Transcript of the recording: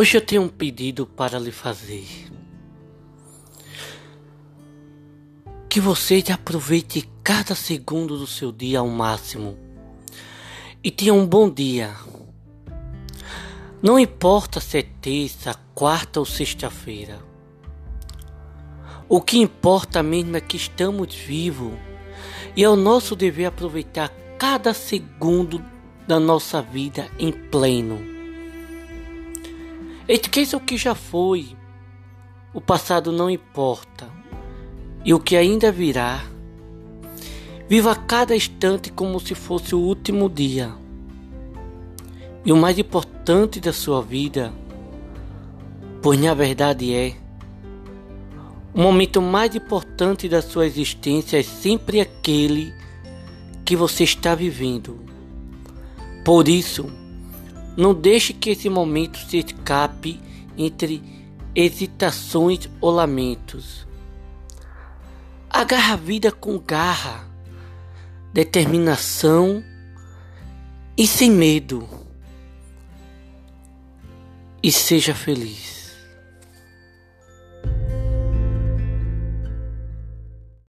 Hoje eu tenho um pedido para lhe fazer. Que você aproveite cada segundo do seu dia ao máximo e tenha um bom dia. Não importa se é terça, quarta ou sexta-feira. O que importa mesmo é que estamos vivos e é o nosso dever aproveitar cada segundo da nossa vida em pleno. Esqueça o que já foi. O passado não importa. E o que ainda virá. Viva cada instante como se fosse o último dia. E o mais importante da sua vida, pois na verdade é, o momento mais importante da sua existência é sempre aquele que você está vivendo. Por isso, não deixe que esse momento se escape entre hesitações ou lamentos. Agarra a vida com garra, determinação e sem medo. E seja feliz.